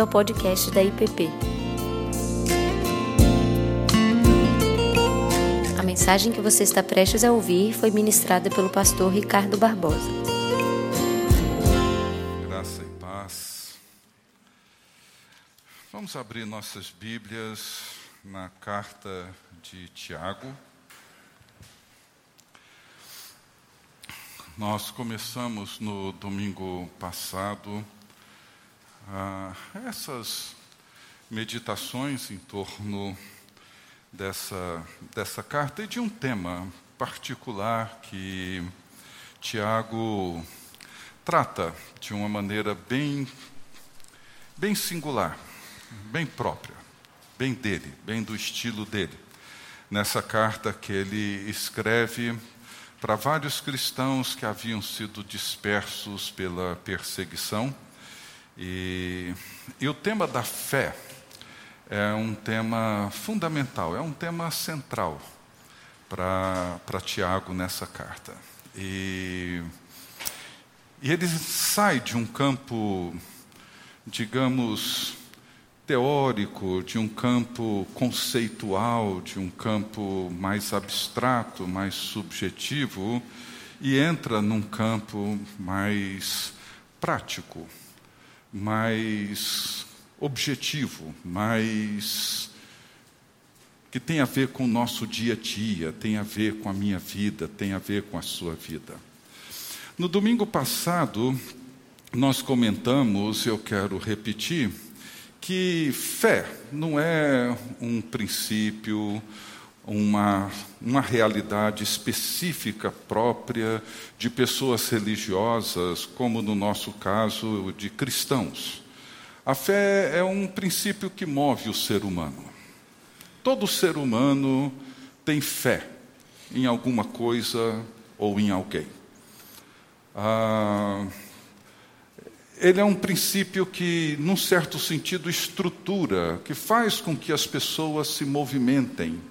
bem-vindo ao podcast da IPP. A mensagem que você está prestes a ouvir foi ministrada pelo pastor Ricardo Barbosa. Graça e paz. Vamos abrir nossas Bíblias na carta de Tiago. Nós começamos no domingo passado ah, essas meditações em torno dessa, dessa carta e de um tema particular que Tiago trata de uma maneira bem, bem singular, bem própria, bem dele, bem do estilo dele. Nessa carta que ele escreve para vários cristãos que haviam sido dispersos pela perseguição e, e o tema da fé é um tema fundamental, é um tema central para Tiago nessa carta. E, e ele sai de um campo, digamos, teórico, de um campo conceitual, de um campo mais abstrato, mais subjetivo, e entra num campo mais prático, mais objetivo, mais que tem a ver com o nosso dia a dia, tem a ver com a minha vida, tem a ver com a sua vida. No domingo passado, nós comentamos, eu quero repetir, que fé não é um princípio, uma, uma realidade específica própria de pessoas religiosas, como no nosso caso de cristãos. A fé é um princípio que move o ser humano. Todo ser humano tem fé em alguma coisa ou em alguém. Ah, ele é um princípio que, num certo sentido, estrutura, que faz com que as pessoas se movimentem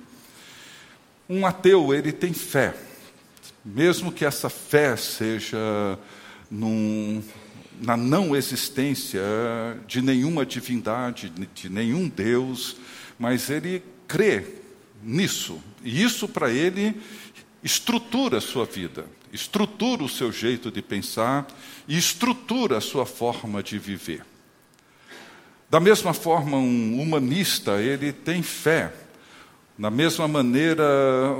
um ateu, ele tem fé, mesmo que essa fé seja num, na não existência de nenhuma divindade, de nenhum Deus, mas ele crê nisso, e isso para ele estrutura a sua vida, estrutura o seu jeito de pensar e estrutura a sua forma de viver. Da mesma forma, um humanista, ele tem fé da mesma maneira,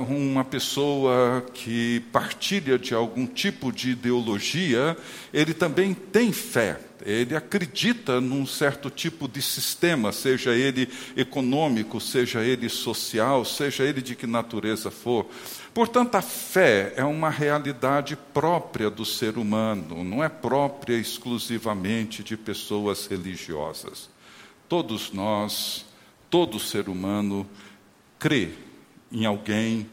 uma pessoa que partilha de algum tipo de ideologia, ele também tem fé, ele acredita num certo tipo de sistema, seja ele econômico, seja ele social, seja ele de que natureza for. Portanto, a fé é uma realidade própria do ser humano, não é própria exclusivamente de pessoas religiosas. Todos nós, todo ser humano, crê em alguém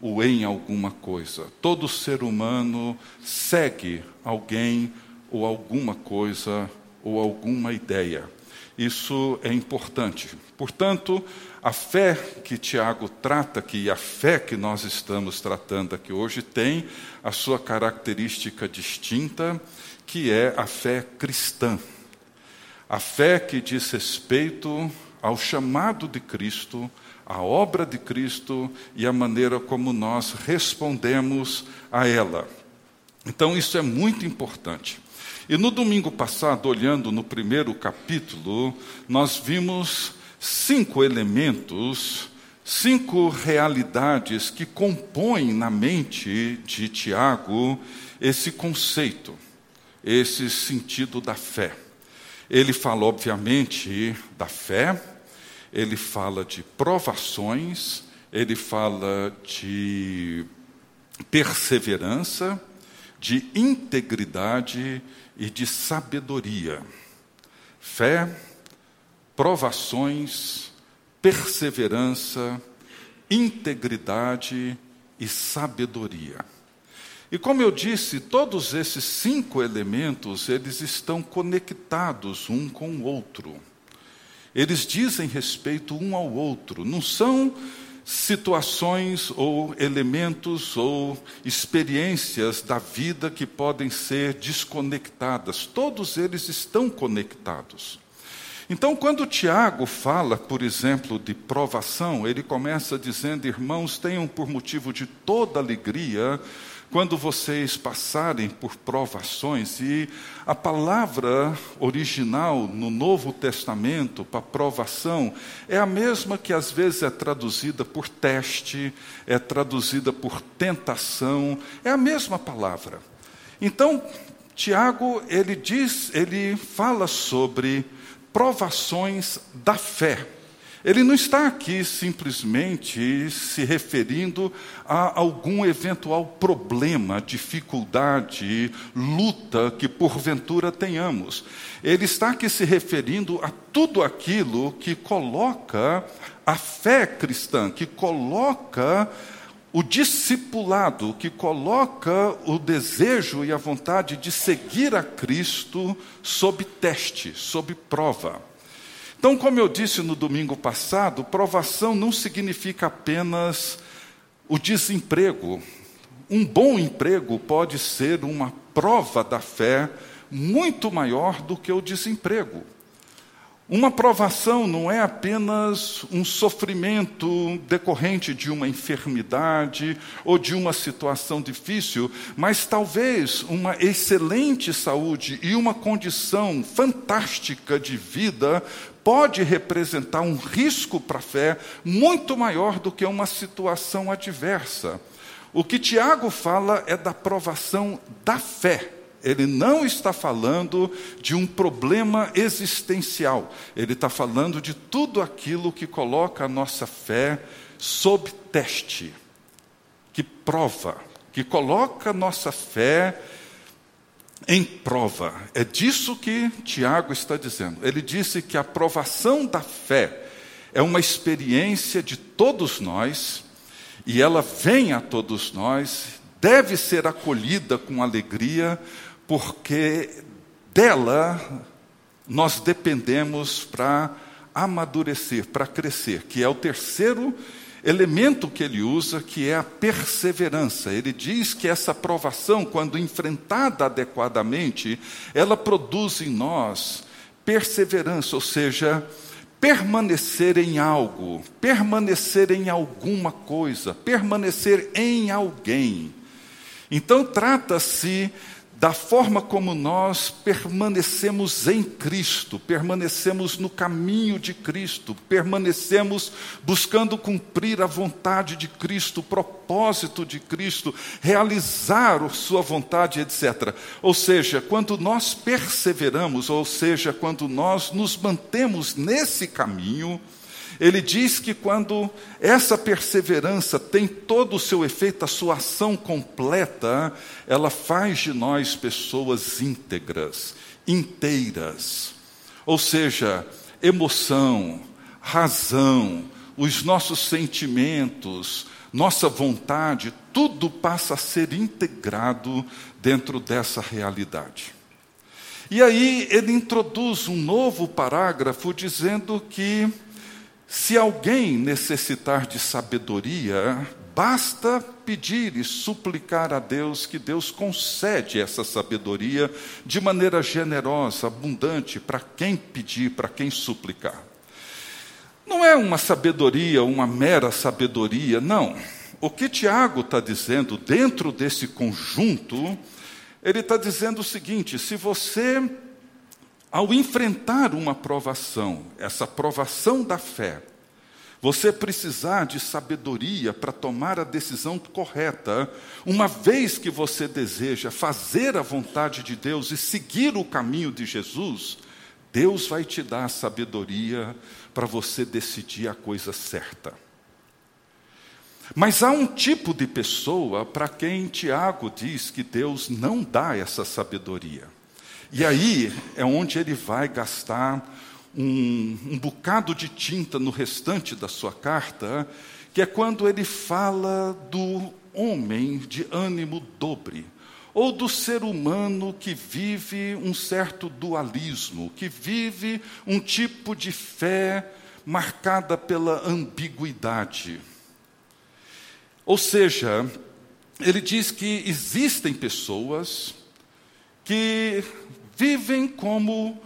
ou em alguma coisa. Todo ser humano segue alguém ou alguma coisa ou alguma ideia. Isso é importante. Portanto, a fé que Tiago trata aqui, a fé que nós estamos tratando aqui hoje, tem a sua característica distinta, que é a fé cristã. A fé que diz respeito ao chamado de Cristo a obra de Cristo e a maneira como nós respondemos a ela. Então, isso é muito importante. E no domingo passado, olhando no primeiro capítulo, nós vimos cinco elementos, cinco realidades que compõem na mente de Tiago esse conceito, esse sentido da fé. Ele fala, obviamente, da fé, ele fala de provações, ele fala de perseverança, de integridade e de sabedoria. Fé, provações, perseverança, integridade e sabedoria. E como eu disse, todos esses cinco elementos, eles estão conectados um com o outro. Eles dizem respeito um ao outro, não são situações ou elementos ou experiências da vida que podem ser desconectadas. Todos eles estão conectados. Então, quando Tiago fala, por exemplo, de provação, ele começa dizendo: Irmãos, tenham por motivo de toda alegria quando vocês passarem por provações, e a palavra original no Novo Testamento para provação é a mesma que às vezes é traduzida por teste, é traduzida por tentação, é a mesma palavra. Então, Tiago, ele diz, ele fala sobre provações da fé. Ele não está aqui simplesmente se referindo a algum eventual problema, dificuldade, luta que porventura tenhamos. Ele está aqui se referindo a tudo aquilo que coloca a fé cristã, que coloca o discipulado, que coloca o desejo e a vontade de seguir a Cristo sob teste, sob prova. Então, como eu disse no domingo passado, provação não significa apenas o desemprego. Um bom emprego pode ser uma prova da fé muito maior do que o desemprego. Uma provação não é apenas um sofrimento decorrente de uma enfermidade ou de uma situação difícil, mas talvez uma excelente saúde e uma condição fantástica de vida pode representar um risco para a fé muito maior do que uma situação adversa. O que Tiago fala é da provação da fé. Ele não está falando de um problema existencial, ele está falando de tudo aquilo que coloca a nossa fé sob teste, que prova, que coloca a nossa fé em prova. É disso que Tiago está dizendo. Ele disse que a provação da fé é uma experiência de todos nós, e ela vem a todos nós, deve ser acolhida com alegria, porque dela nós dependemos para amadurecer, para crescer, que é o terceiro elemento que ele usa, que é a perseverança. Ele diz que essa provação, quando enfrentada adequadamente, ela produz em nós perseverança, ou seja, permanecer em algo, permanecer em alguma coisa, permanecer em alguém. Então, trata-se da forma como nós permanecemos em Cristo, permanecemos no caminho de Cristo, permanecemos buscando cumprir a vontade de Cristo, o propósito de Cristo, realizar a Sua vontade, etc. Ou seja, quando nós perseveramos, ou seja, quando nós nos mantemos nesse caminho, ele diz que quando essa perseverança tem todo o seu efeito, a sua ação completa, ela faz de nós pessoas íntegras, inteiras. Ou seja, emoção, razão, os nossos sentimentos, nossa vontade, tudo passa a ser integrado dentro dessa realidade. E aí ele introduz um novo parágrafo dizendo que se alguém necessitar de sabedoria, basta pedir e suplicar a Deus que Deus concede essa sabedoria de maneira generosa, abundante, para quem pedir, para quem suplicar. Não é uma sabedoria, uma mera sabedoria, não. O que Tiago está dizendo dentro desse conjunto, ele está dizendo o seguinte: se você ao enfrentar uma provação, essa provação da fé, você precisar de sabedoria para tomar a decisão correta, uma vez que você deseja fazer a vontade de Deus e seguir o caminho de Jesus, Deus vai te dar a sabedoria para você decidir a coisa certa. Mas há um tipo de pessoa para quem Tiago diz que Deus não dá essa sabedoria. E aí é onde ele vai gastar um, um bocado de tinta no restante da sua carta, que é quando ele fala do homem de ânimo dobre, ou do ser humano que vive um certo dualismo, que vive um tipo de fé marcada pela ambiguidade. Ou seja, ele diz que existem pessoas que vivem como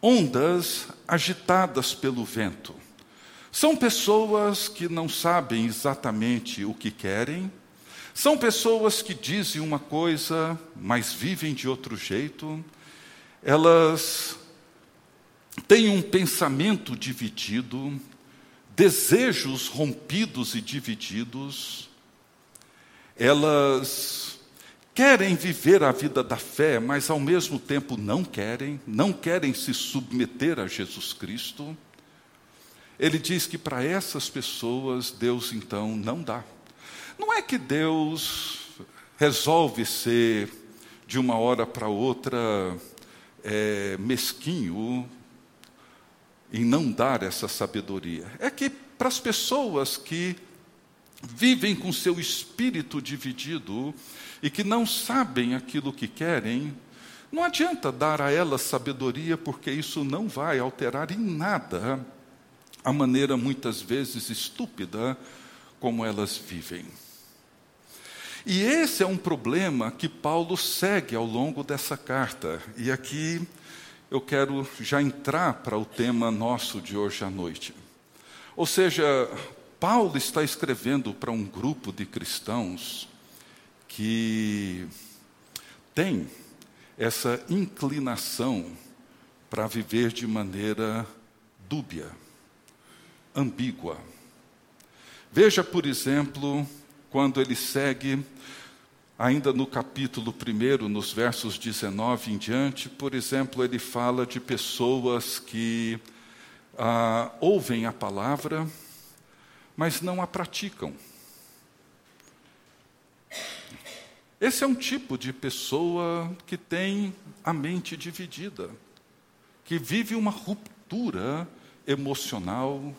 ondas agitadas pelo vento. São pessoas que não sabem exatamente o que querem, são pessoas que dizem uma coisa, mas vivem de outro jeito, elas têm um pensamento dividido, desejos rompidos e divididos, elas querem viver a vida da fé, mas ao mesmo tempo não querem, não querem se submeter a Jesus Cristo. Ele diz que para essas pessoas Deus então não dá. Não é que Deus resolve ser de uma hora para outra é, mesquinho em não dar essa sabedoria. É que para as pessoas que vivem com seu espírito dividido e que não sabem aquilo que querem, não adianta dar a elas sabedoria, porque isso não vai alterar em nada a maneira muitas vezes estúpida como elas vivem. E esse é um problema que Paulo segue ao longo dessa carta. E aqui eu quero já entrar para o tema nosso de hoje à noite. Ou seja, Paulo está escrevendo para um grupo de cristãos que tem essa inclinação para viver de maneira dúbia, ambígua. Veja, por exemplo, quando ele segue, ainda no capítulo 1, nos versos 19 em diante, por exemplo, ele fala de pessoas que ah, ouvem a palavra, mas não a praticam. Esse é um tipo de pessoa que tem a mente dividida, que vive uma ruptura emocional,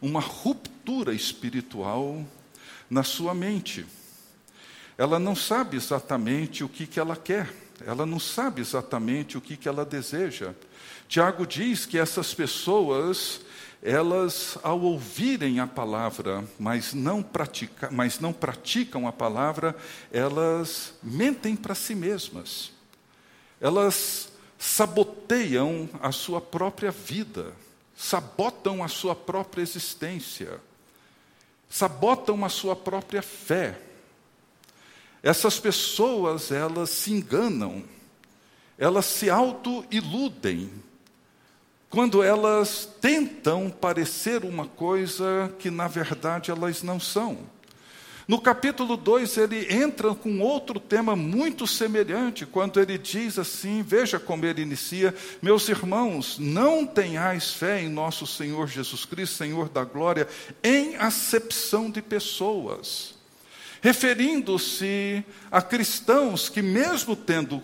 uma ruptura espiritual na sua mente. Ela não sabe exatamente o que, que ela quer, ela não sabe exatamente o que, que ela deseja. Tiago diz que essas pessoas elas, ao ouvirem a palavra, mas não, pratica, mas não praticam a palavra, elas mentem para si mesmas. Elas saboteiam a sua própria vida, sabotam a sua própria existência, sabotam a sua própria fé. Essas pessoas, elas se enganam, elas se auto-iludem quando elas tentam parecer uma coisa que na verdade elas não são. No capítulo 2, ele entra com outro tema muito semelhante, quando ele diz assim: veja como ele inicia, meus irmãos, não tenhais fé em nosso Senhor Jesus Cristo, Senhor da glória, em acepção de pessoas. Referindo-se a cristãos que, mesmo tendo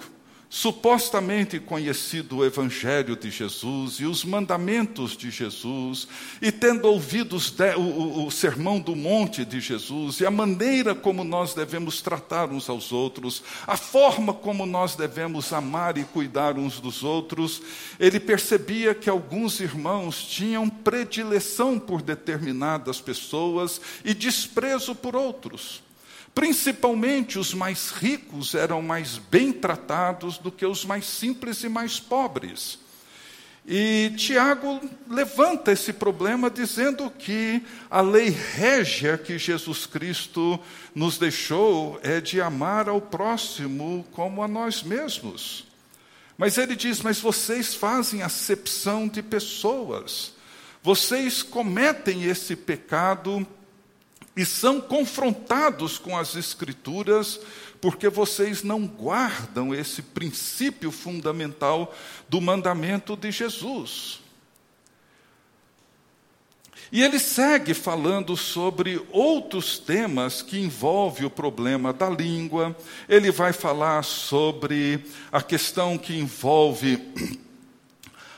supostamente conhecido o Evangelho de Jesus e os mandamentos de Jesus, e tendo ouvido o, o, o, sermão do monte de Jesus, e a maneira como nós devemos tratar uns aos outros, a forma como nós devemos amar e cuidar uns dos outros, ele percebia que alguns irmãos tinham predileção por determinadas pessoas e desprezo por outros. Principalmente os mais ricos eram mais bem tratados do que os mais simples e mais pobres. E Tiago levanta esse problema dizendo que a lei régia que Jesus Cristo nos deixou é de amar ao próximo como a nós mesmos. Mas ele diz: Mas vocês fazem acepção de pessoas, vocês cometem esse pecado e são confrontados com as Escrituras, porque vocês não guardam esse princípio fundamental do mandamento de Jesus. E ele segue falando sobre outros temas que envolvem o problema da língua, ele vai falar sobre a questão que envolve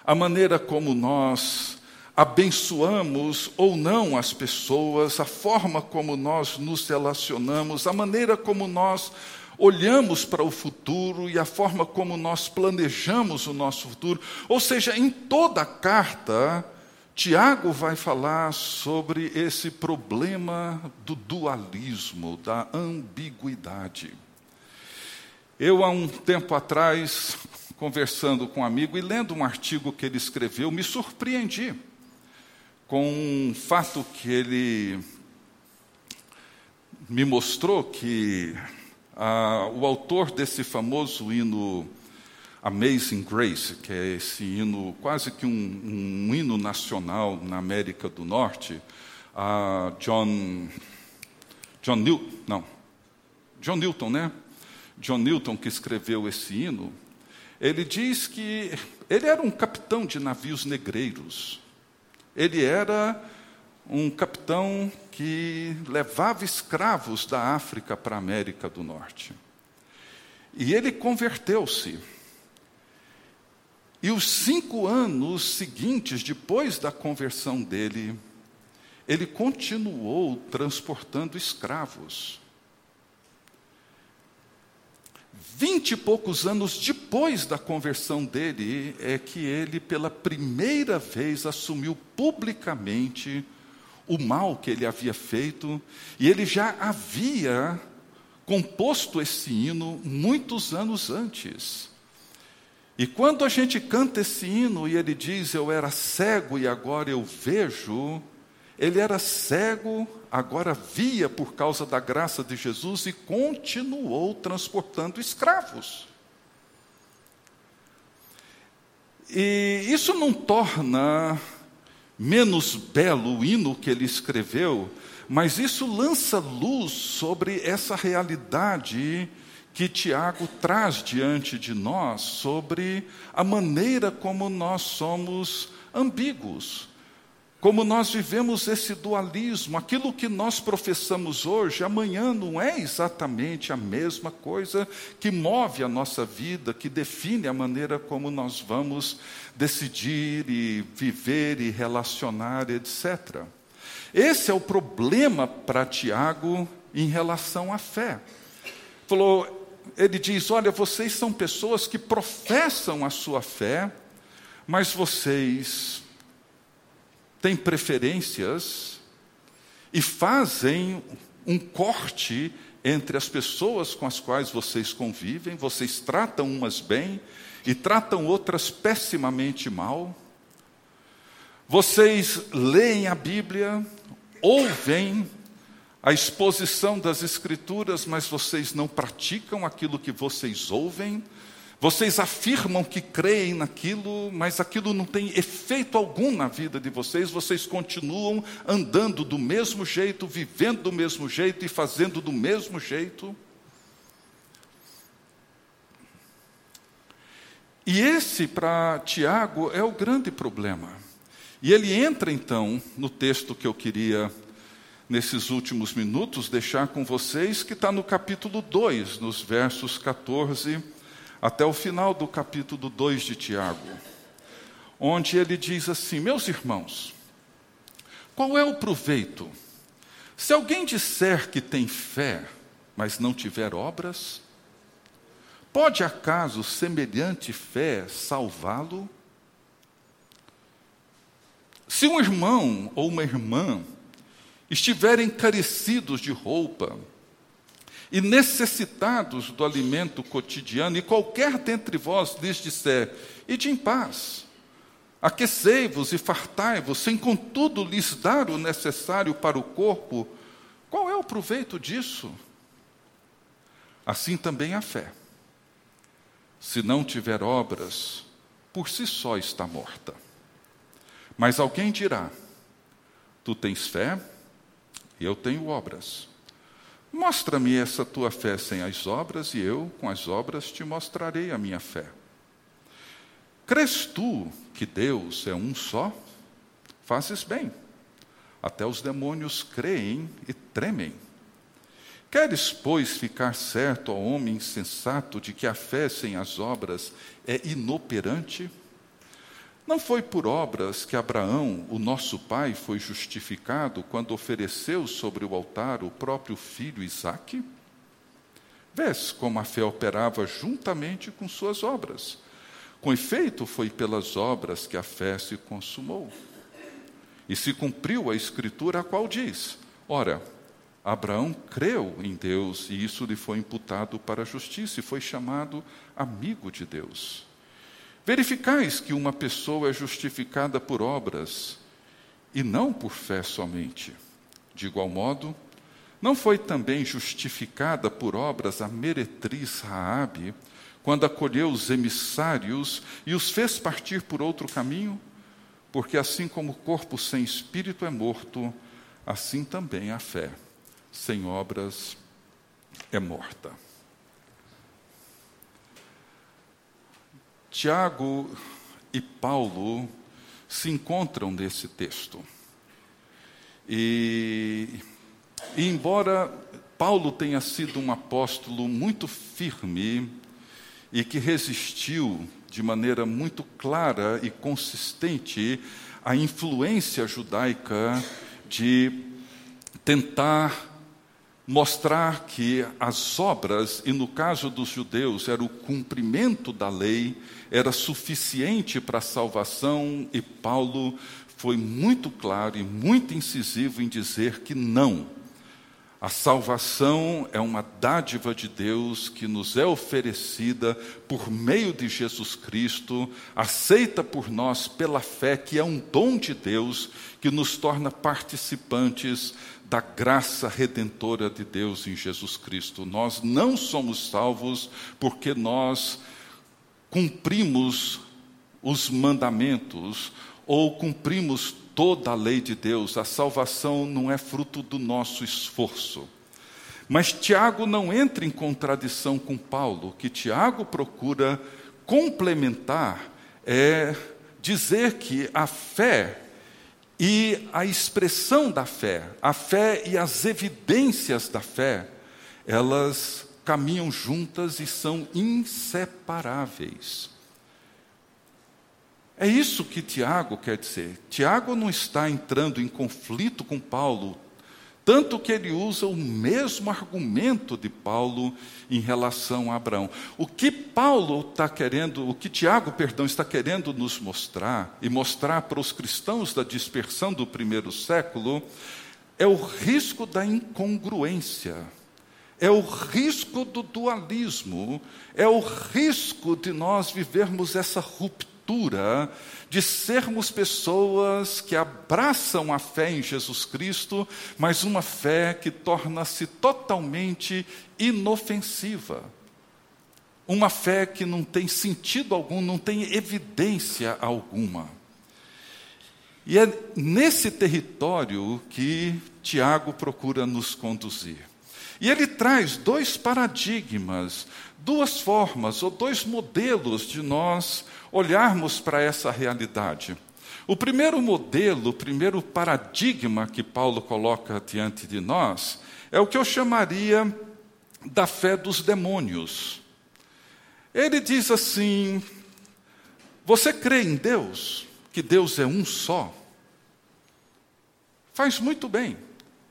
a maneira como nós abençoamos ou não as pessoas, a forma como nós nos relacionamos, a maneira como nós olhamos para o futuro e a forma como nós planejamos o nosso futuro. Ou seja, em toda a carta, Tiago vai falar sobre esse problema do dualismo, da ambiguidade. Eu, há um tempo atrás, conversando com um amigo e lendo um artigo que ele escreveu, me surpreendi com um fato que ele me mostrou que ah, o autor desse famoso hino Amazing Grace, que é esse hino, quase que um, um hino nacional na América do Norte, ah, John, John Newton, não, John Newton, né? John Newton que escreveu esse hino, ele diz que ele era um capitão de navios negreiros. Ele era um capitão que levava escravos da África para a América do Norte. E ele converteu-se. E os cinco anos seguintes, depois da conversão dele, ele continuou transportando escravos. Vinte e poucos anos depois da conversão dele, é que ele, pela primeira vez, assumiu publicamente o mal que ele havia feito, e ele já havia composto esse hino muitos anos antes. E quando a gente canta esse hino e ele diz: Eu era cego e agora eu vejo, ele era cego, agora via por causa da graça de Jesus e continuou transportando escravos. E isso não torna menos belo o hino que ele escreveu, mas isso lança luz sobre essa realidade que Tiago traz diante de nós sobre a maneira como nós somos ambíguos como nós vivemos esse dualismo, aquilo que nós professamos hoje, amanhã não é exatamente a mesma coisa que move a nossa vida, que define a maneira como nós vamos decidir e viver e relacionar, etc. Esse é o problema para Tiago em relação à fé. Falou, ele diz: Olha, vocês são pessoas que professam a sua fé, mas vocês têm preferências e fazem um corte entre as pessoas com as quais vocês convivem, vocês tratam umas bem e tratam outras pessimamente mal. Vocês leem a Bíblia, ouvem a exposição das Escrituras, mas vocês não praticam aquilo que vocês ouvem, vocês afirmam que creem naquilo, mas aquilo não tem efeito algum na vida de vocês, vocês continuam andando do mesmo jeito, vivendo do mesmo jeito e fazendo do mesmo jeito. E esse, para Tiago, é o grande problema. E ele entra então no texto que eu queria, nesses últimos minutos, deixar com vocês, que está no capítulo 2, nos versos 14 até o final do capítulo 2 de Tiago, onde ele diz assim: Meus irmãos, qual é o proveito? Se alguém disser que tem fé, mas não tiver obras, pode acaso semelhante fé salvá-lo? Se um irmão ou uma irmã estiverem carecidos de roupa, e necessitados do alimento cotidiano, e qualquer dentre vós lhes disser, ide em paz, aquecei-vos e fartai-vos, sem contudo lhes dar o necessário para o corpo, qual é o proveito disso? Assim também a fé. Se não tiver obras, por si só está morta. Mas alguém dirá: Tu tens fé eu tenho obras. Mostra-me essa tua fé sem as obras, e eu, com as obras, te mostrarei a minha fé. Crês tu que Deus é um só? Fazes bem. Até os demônios creem e tremem. Queres, pois, ficar certo ao homem insensato de que a fé sem as obras é inoperante? Não foi por obras que Abraão, o nosso pai, foi justificado quando ofereceu sobre o altar o próprio filho Isaque? Vês como a fé operava juntamente com suas obras. Com efeito, foi pelas obras que a fé se consumou. E se cumpriu a escritura, a qual diz: Ora, Abraão creu em Deus e isso lhe foi imputado para a justiça e foi chamado amigo de Deus. Verificais que uma pessoa é justificada por obras e não por fé somente. De igual modo, não foi também justificada por obras a meretriz Raabe, quando acolheu os emissários e os fez partir por outro caminho? Porque assim como o corpo sem espírito é morto, assim também a fé sem obras é morta. Tiago e Paulo se encontram nesse texto. E, e, embora Paulo tenha sido um apóstolo muito firme e que resistiu de maneira muito clara e consistente à influência judaica de tentar mostrar que as obras, e no caso dos judeus era o cumprimento da lei, era suficiente para a salvação, e Paulo foi muito claro e muito incisivo em dizer que não. A salvação é uma dádiva de Deus que nos é oferecida por meio de Jesus Cristo, aceita por nós pela fé, que é um dom de Deus que nos torna participantes da graça redentora de Deus em Jesus Cristo. Nós não somos salvos porque nós cumprimos os mandamentos ou cumprimos toda a lei de Deus. A salvação não é fruto do nosso esforço. Mas Tiago não entra em contradição com Paulo, que Tiago procura complementar é dizer que a fé e a expressão da fé, a fé e as evidências da fé, elas caminham juntas e são inseparáveis. É isso que Tiago quer dizer. Tiago não está entrando em conflito com Paulo tanto que ele usa o mesmo argumento de Paulo em relação a Abraão. O que Paulo está querendo, o que Tiago, perdão, está querendo nos mostrar e mostrar para os cristãos da dispersão do primeiro século é o risco da incongruência. É o risco do dualismo, é o risco de nós vivermos essa ruptura de sermos pessoas que abraçam a fé em Jesus Cristo, mas uma fé que torna-se totalmente inofensiva. Uma fé que não tem sentido algum, não tem evidência alguma. E é nesse território que Tiago procura nos conduzir. E ele traz dois paradigmas, duas formas ou dois modelos de nós olharmos para essa realidade. O primeiro modelo, o primeiro paradigma que Paulo coloca diante de nós é o que eu chamaria da fé dos demônios. Ele diz assim: Você crê em Deus, que Deus é um só? Faz muito bem,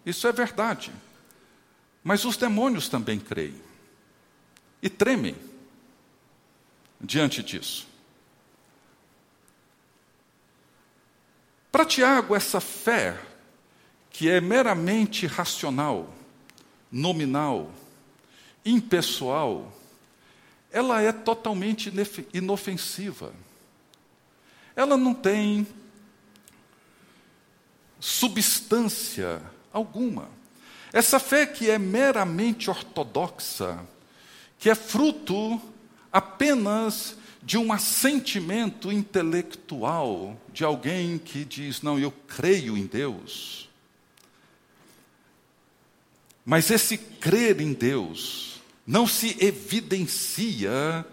isso é verdade. Mas os demônios também creem e tremem diante disso. Para Tiago, essa fé, que é meramente racional, nominal, impessoal, ela é totalmente inofensiva. Ela não tem substância alguma. Essa fé que é meramente ortodoxa, que é fruto apenas de um assentimento intelectual de alguém que diz: Não, eu creio em Deus. Mas esse crer em Deus não se evidencia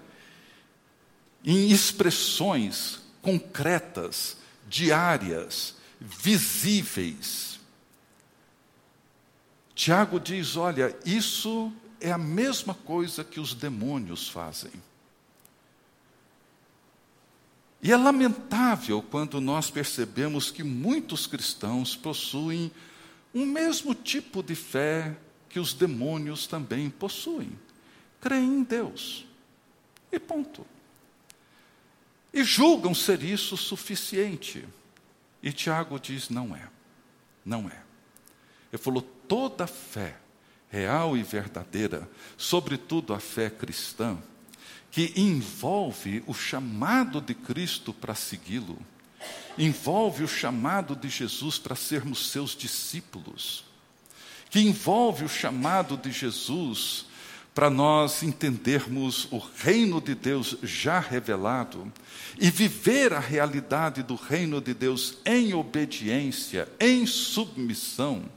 em expressões concretas, diárias, visíveis. Tiago diz: olha, isso é a mesma coisa que os demônios fazem. E é lamentável quando nós percebemos que muitos cristãos possuem um mesmo tipo de fé que os demônios também possuem. Creem em Deus. E ponto. E julgam ser isso suficiente. E Tiago diz: não é. Não é. Ele falou: toda fé real e verdadeira, sobretudo a fé cristã, que envolve o chamado de Cristo para segui-lo, envolve o chamado de Jesus para sermos seus discípulos, que envolve o chamado de Jesus para nós entendermos o reino de Deus já revelado e viver a realidade do reino de Deus em obediência, em submissão.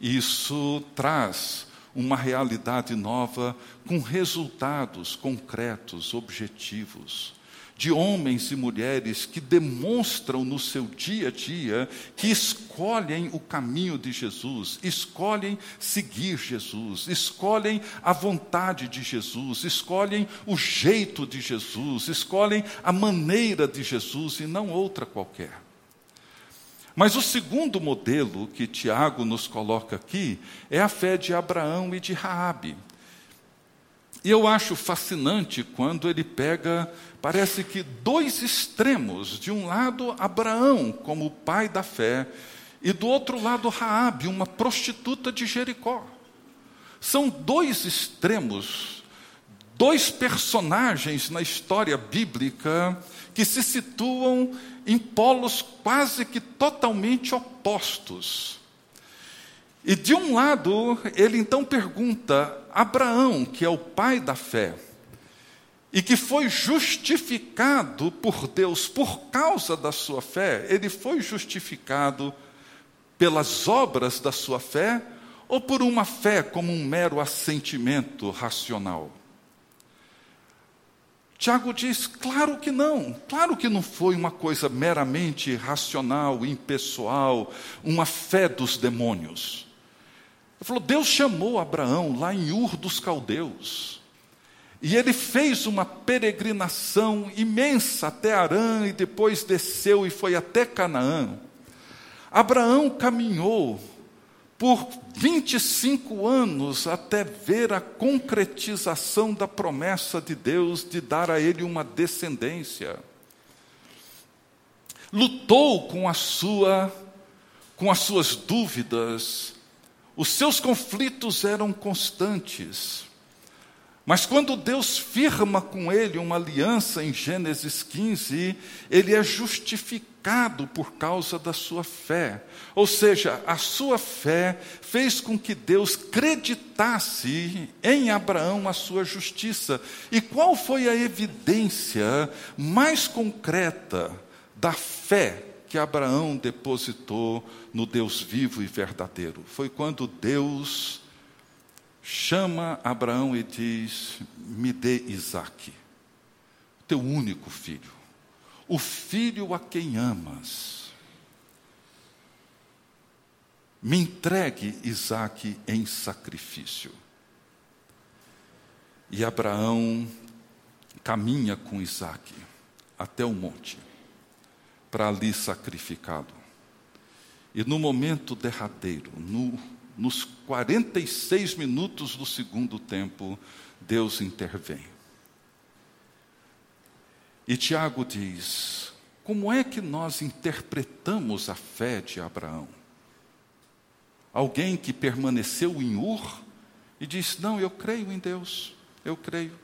Isso traz uma realidade nova com resultados concretos, objetivos de homens e mulheres que demonstram no seu dia a dia que escolhem o caminho de Jesus, escolhem seguir Jesus, escolhem a vontade de Jesus, escolhem o jeito de Jesus, escolhem a maneira de Jesus e não outra qualquer. Mas o segundo modelo que Tiago nos coloca aqui é a fé de Abraão e de Raabe. E eu acho fascinante quando ele pega, parece que dois extremos, de um lado Abraão como o pai da fé e do outro lado Raabe, uma prostituta de Jericó. São dois extremos, dois personagens na história bíblica que se situam em polos quase que totalmente opostos. E de um lado, ele então pergunta: Abraão, que é o pai da fé, e que foi justificado por Deus por causa da sua fé, ele foi justificado pelas obras da sua fé ou por uma fé como um mero assentimento racional? Tiago diz: claro que não, claro que não foi uma coisa meramente racional, impessoal, uma fé dos demônios. Ele falou: Deus chamou Abraão lá em Ur dos Caldeus. E ele fez uma peregrinação imensa até Arã e depois desceu e foi até Canaã. Abraão caminhou por 25 anos até ver a concretização da promessa de Deus de dar a ele uma descendência. Lutou com a sua com as suas dúvidas, os seus conflitos eram constantes. Mas quando Deus firma com ele uma aliança em Gênesis 15, ele é justificado por causa da sua fé. Ou seja, a sua fé fez com que Deus creditasse em Abraão a sua justiça. E qual foi a evidência mais concreta da fé que Abraão depositou no Deus vivo e verdadeiro. Foi quando Deus chama Abraão e diz: Me dê Isaque, teu único filho, o filho a quem amas. Me entregue Isaque em sacrifício. E Abraão caminha com Isaque até o monte para ali sacrificá-lo. E no momento derradeiro, no, nos 46 minutos do segundo tempo, Deus intervém. E Tiago diz: como é que nós interpretamos a fé de Abraão? Alguém que permaneceu em Ur e diz: Não, eu creio em Deus, eu creio.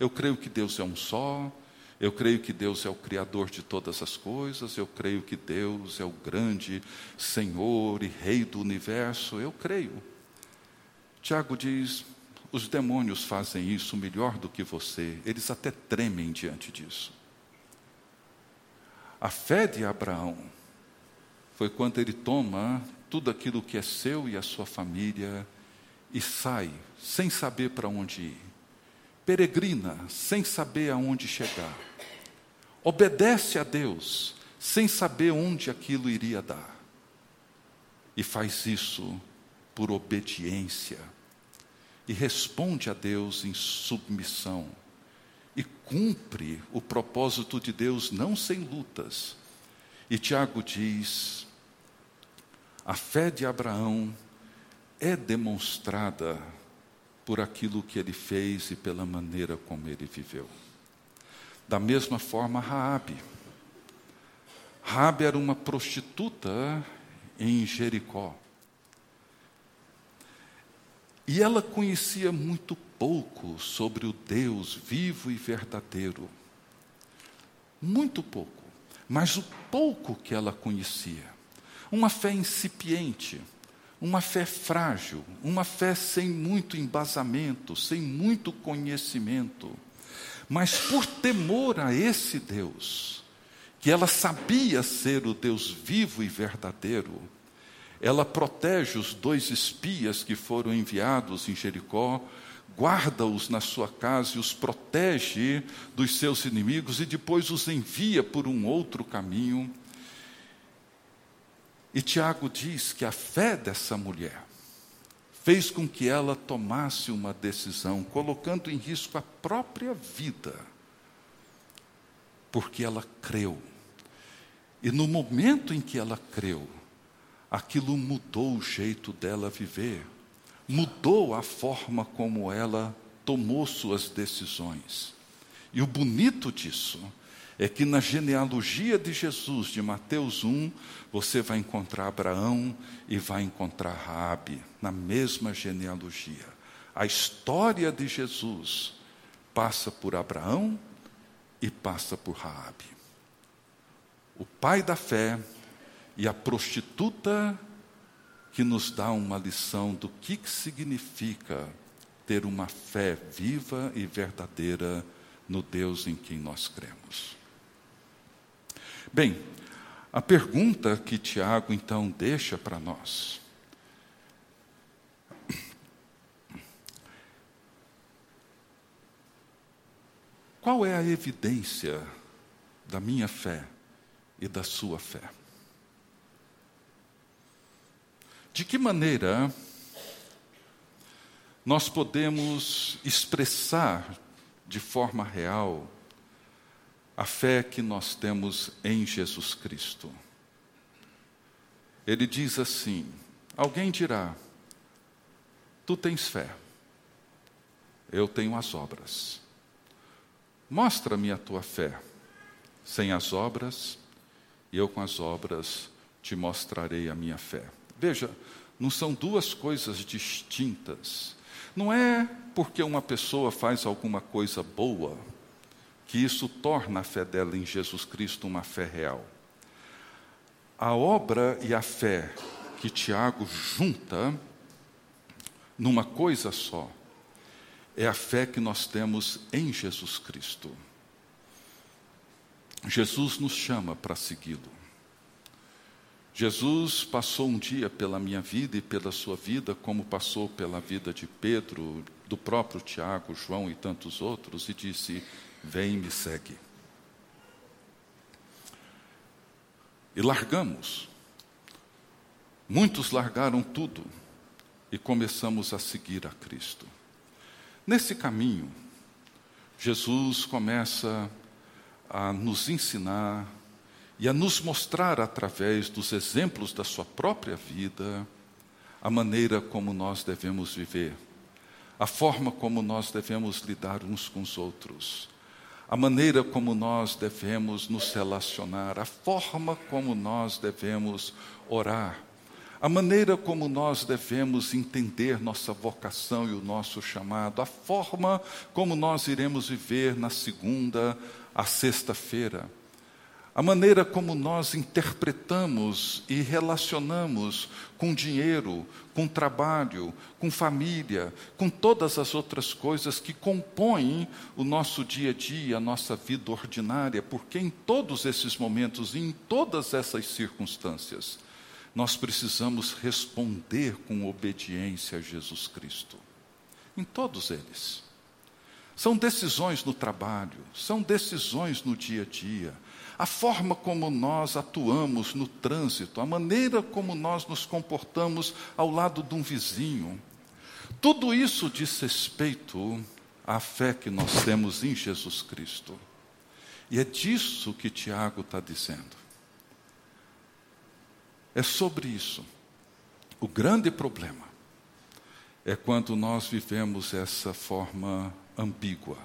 Eu creio que Deus é um só, eu creio que Deus é o Criador de todas as coisas, eu creio que Deus é o grande Senhor e Rei do universo, eu creio. Tiago diz: os demônios fazem isso melhor do que você, eles até tremem diante disso. A fé de Abraão foi quando ele toma tudo aquilo que é seu e a sua família e sai sem saber para onde ir. Peregrina sem saber aonde chegar, obedece a Deus sem saber onde aquilo iria dar, e faz isso por obediência, e responde a Deus em submissão, e cumpre o propósito de Deus não sem lutas. E Tiago diz: a fé de Abraão é demonstrada por aquilo que ele fez e pela maneira como ele viveu. Da mesma forma, Raabe. Raabe era uma prostituta em Jericó. E ela conhecia muito pouco sobre o Deus vivo e verdadeiro. Muito pouco. Mas o pouco que ela conhecia, uma fé incipiente, uma fé frágil, uma fé sem muito embasamento, sem muito conhecimento, mas por temor a esse Deus, que ela sabia ser o Deus vivo e verdadeiro, ela protege os dois espias que foram enviados em Jericó, guarda-os na sua casa e os protege dos seus inimigos e depois os envia por um outro caminho. E Tiago diz que a fé dessa mulher fez com que ela tomasse uma decisão, colocando em risco a própria vida, porque ela creu. E no momento em que ela creu, aquilo mudou o jeito dela viver, mudou a forma como ela tomou suas decisões. E o bonito disso é que na genealogia de Jesus, de Mateus 1, você vai encontrar Abraão e vai encontrar Raabe, na mesma genealogia. A história de Jesus passa por Abraão e passa por Raabe. O pai da fé e a prostituta que nos dá uma lição do que, que significa ter uma fé viva e verdadeira no Deus em quem nós cremos. Bem, a pergunta que Tiago então deixa para nós. Qual é a evidência da minha fé e da sua fé? De que maneira nós podemos expressar de forma real a fé que nós temos em Jesus Cristo. Ele diz assim: alguém dirá, tu tens fé, eu tenho as obras. Mostra-me a tua fé. Sem as obras, eu com as obras te mostrarei a minha fé. Veja, não são duas coisas distintas. Não é porque uma pessoa faz alguma coisa boa que isso torna a fé dela em Jesus Cristo uma fé real. A obra e a fé que Tiago junta numa coisa só é a fé que nós temos em Jesus Cristo. Jesus nos chama para segui-lo. Jesus passou um dia pela minha vida e pela sua vida, como passou pela vida de Pedro, do próprio Tiago, João e tantos outros, e disse: Vem me segue. E largamos. Muitos largaram tudo e começamos a seguir a Cristo. Nesse caminho, Jesus começa a nos ensinar e a nos mostrar através dos exemplos da sua própria vida a maneira como nós devemos viver, a forma como nós devemos lidar uns com os outros, a maneira como nós devemos nos relacionar, a forma como nós devemos orar, a maneira como nós devemos entender nossa vocação e o nosso chamado, a forma como nós iremos viver na segunda a sexta-feira a maneira como nós interpretamos e relacionamos com dinheiro, com trabalho, com família, com todas as outras coisas que compõem o nosso dia a dia, a nossa vida ordinária, porque em todos esses momentos e em todas essas circunstâncias, nós precisamos responder com obediência a Jesus Cristo. Em todos eles. São decisões no trabalho, são decisões no dia a dia a forma como nós atuamos no trânsito, a maneira como nós nos comportamos ao lado de um vizinho. Tudo isso diz respeito à fé que nós temos em Jesus Cristo. E é disso que Tiago está dizendo. É sobre isso. O grande problema é quando nós vivemos essa forma ambígua,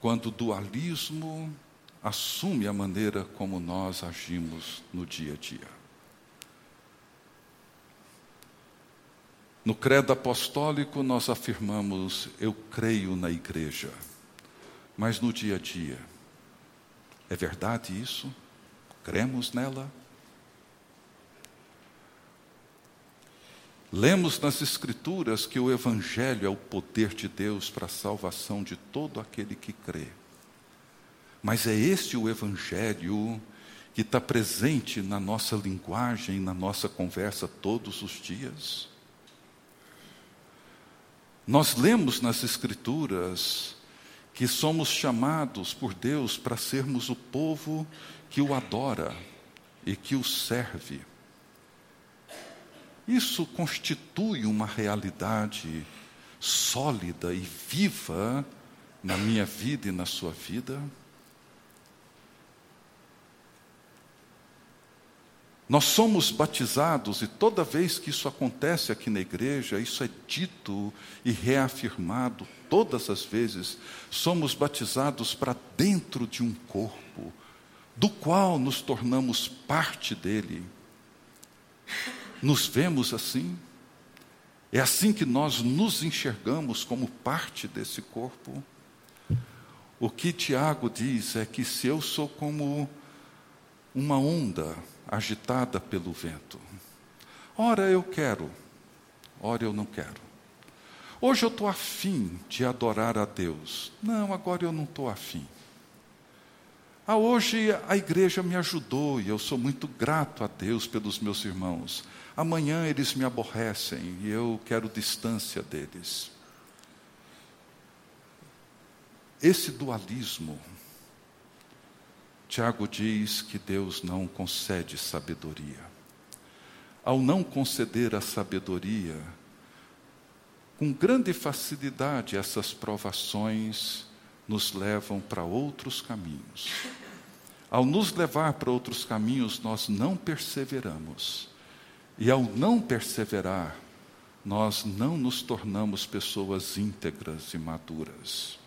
quando o dualismo assume a maneira como nós agimos no dia a dia. No credo apostólico, nós afirmamos: Eu creio na igreja. Mas no dia a dia, é verdade isso? Cremos nela? Lemos nas Escrituras que o Evangelho é o poder de Deus para a salvação de todo aquele que crê. Mas é este o Evangelho que está presente na nossa linguagem, na nossa conversa todos os dias? Nós lemos nas Escrituras que somos chamados por Deus para sermos o povo que o adora e que o serve. Isso constitui uma realidade sólida e viva na minha vida e na sua vida. Nós somos batizados, e toda vez que isso acontece aqui na igreja, isso é dito e reafirmado todas as vezes, somos batizados para dentro de um corpo, do qual nos tornamos parte dele. Nos vemos assim? É assim que nós nos enxergamos como parte desse corpo? O que Tiago diz é que se eu sou como uma onda agitada pelo vento, ora eu quero, ora eu não quero. Hoje eu estou afim de adorar a Deus. Não, agora eu não estou afim. Ah, hoje a igreja me ajudou e eu sou muito grato a Deus pelos meus irmãos. Amanhã eles me aborrecem e eu quero distância deles. Esse dualismo, Tiago diz que Deus não concede sabedoria. Ao não conceder a sabedoria, com grande facilidade essas provações nos levam para outros caminhos. Ao nos levar para outros caminhos, nós não perseveramos. E ao não perseverar, nós não nos tornamos pessoas íntegras e maduras.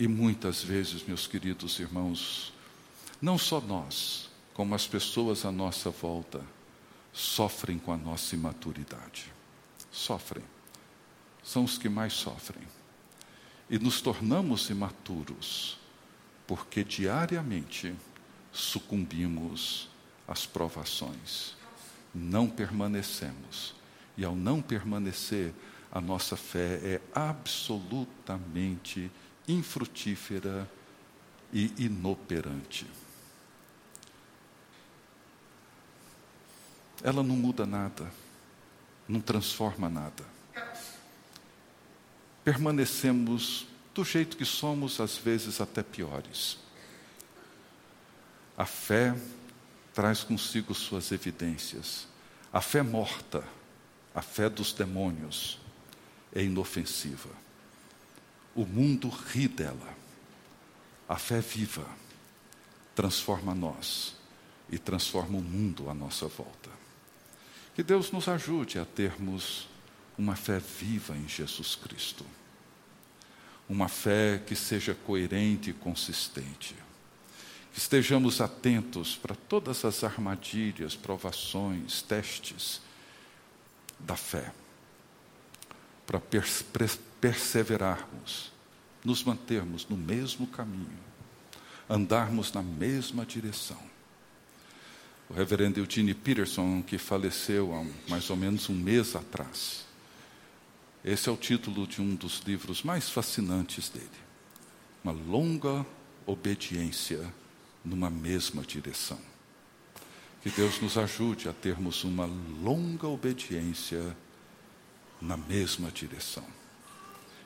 E muitas vezes, meus queridos irmãos, não só nós, como as pessoas à nossa volta, sofrem com a nossa imaturidade. Sofrem são os que mais sofrem. E nos tornamos imaturos, porque diariamente sucumbimos às provações. Não permanecemos. E ao não permanecer, a nossa fé é absolutamente infrutífera e inoperante. Ela não muda nada, não transforma nada permanecemos do jeito que somos, às vezes até piores. A fé traz consigo suas evidências. A fé morta, a fé dos demônios, é inofensiva. O mundo ri dela. A fé viva transforma nós e transforma o mundo à nossa volta. Que Deus nos ajude a termos uma fé viva em Jesus Cristo. Uma fé que seja coerente e consistente. Que estejamos atentos para todas as armadilhas, provações, testes da fé. Para perseverarmos, nos mantermos no mesmo caminho, andarmos na mesma direção. O reverendo Eugene Peterson, que faleceu há mais ou menos um mês atrás, esse é o título de um dos livros mais fascinantes dele. Uma longa obediência numa mesma direção. Que Deus nos ajude a termos uma longa obediência na mesma direção.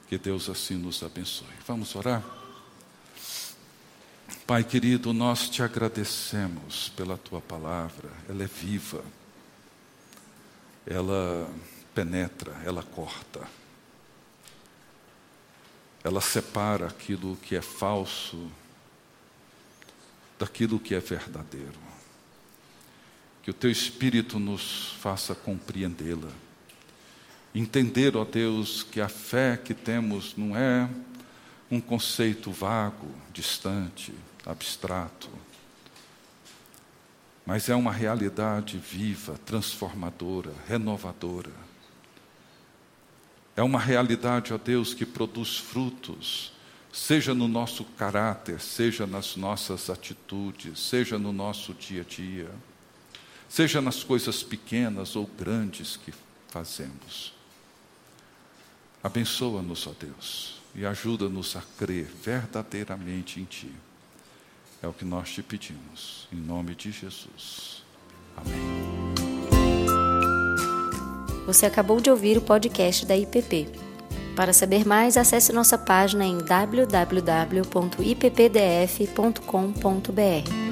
Que Deus assim nos abençoe. Vamos orar? Pai querido, nós te agradecemos pela tua palavra, ela é viva, ela penetra, ela corta. Ela separa aquilo que é falso daquilo que é verdadeiro. Que o teu espírito nos faça compreendê-la. Entender, ó Deus, que a fé que temos não é um conceito vago, distante, abstrato. mas é uma realidade viva, transformadora, renovadora. É uma realidade, ó Deus, que produz frutos, seja no nosso caráter, seja nas nossas atitudes, seja no nosso dia a dia, seja nas coisas pequenas ou grandes que fazemos. Abençoa-nos, ó Deus, e ajuda-nos a crer verdadeiramente em Ti. É o que nós te pedimos, em nome de Jesus. Amém. Você acabou de ouvir o podcast da IPP. Para saber mais, acesse nossa página em www.ippdf.com.br.